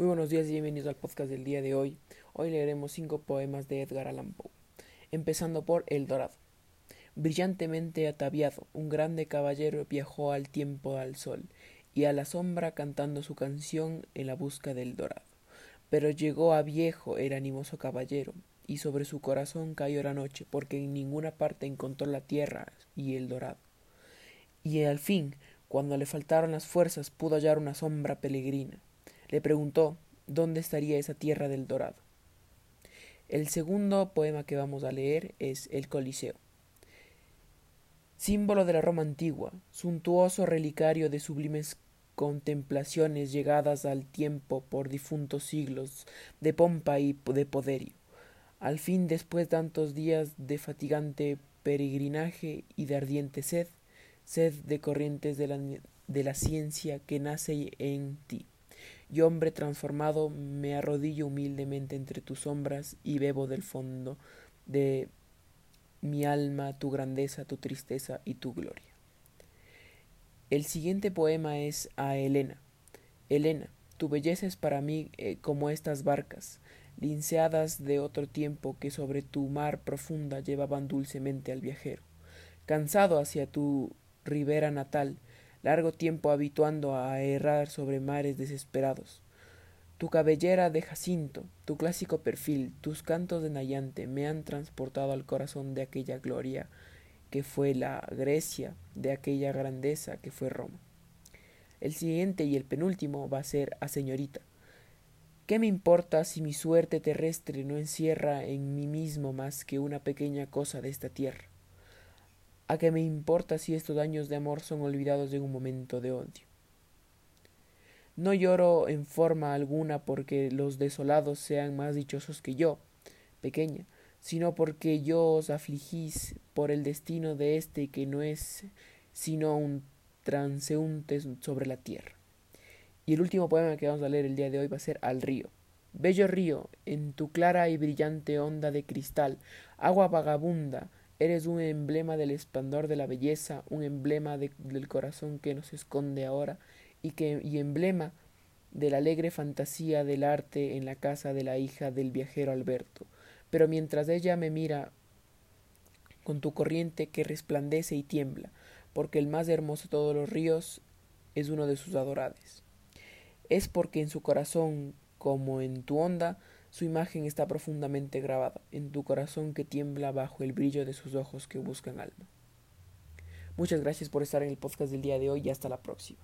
Muy buenos días y bienvenidos al podcast del día de hoy. Hoy leeremos cinco poemas de Edgar Allan Poe, empezando por El Dorado. Brillantemente ataviado, un grande caballero viajó al tiempo al sol y a la sombra cantando su canción en la busca del dorado. Pero llegó a viejo el animoso caballero, y sobre su corazón cayó la noche, porque en ninguna parte encontró la tierra y el dorado. Y al fin, cuando le faltaron las fuerzas, pudo hallar una sombra peregrina le preguntó dónde estaría esa tierra del dorado. El segundo poema que vamos a leer es El Coliseo. Símbolo de la Roma antigua, suntuoso relicario de sublimes contemplaciones llegadas al tiempo por difuntos siglos de pompa y de poderio. Al fin, después de tantos días de fatigante peregrinaje y de ardiente sed, sed de corrientes de la, de la ciencia que nace en ti. Yo, hombre transformado, me arrodillo humildemente entre tus sombras y bebo del fondo de mi alma tu grandeza, tu tristeza y tu gloria. El siguiente poema es a Elena. Elena, tu belleza es para mí eh, como estas barcas, linceadas de otro tiempo que sobre tu mar profunda llevaban dulcemente al viajero. Cansado hacia tu ribera natal, largo tiempo habituando a errar sobre mares desesperados. Tu cabellera de jacinto, tu clásico perfil, tus cantos de Nayante me han transportado al corazón de aquella gloria que fue la Grecia, de aquella grandeza que fue Roma. El siguiente y el penúltimo va a ser a señorita. ¿Qué me importa si mi suerte terrestre no encierra en mí mismo más que una pequeña cosa de esta tierra? ¿A qué me importa si estos años de amor son olvidados en un momento de odio? No lloro en forma alguna porque los desolados sean más dichosos que yo, pequeña, sino porque yo os afligís por el destino de éste que no es sino un transeúnte sobre la tierra. Y el último poema que vamos a leer el día de hoy va a ser Al río. Bello río, en tu clara y brillante onda de cristal, agua vagabunda, Eres un emblema del esplendor de la belleza, un emblema del corazón que nos esconde ahora y, que, y emblema de la alegre fantasía del arte en la casa de la hija del viajero Alberto. Pero mientras ella me mira con tu corriente que resplandece y tiembla, porque el más hermoso de todos los ríos es uno de sus adorades. Es porque en su corazón, como en tu onda, su imagen está profundamente grabada en tu corazón que tiembla bajo el brillo de sus ojos que buscan alma. Muchas gracias por estar en el podcast del día de hoy y hasta la próxima.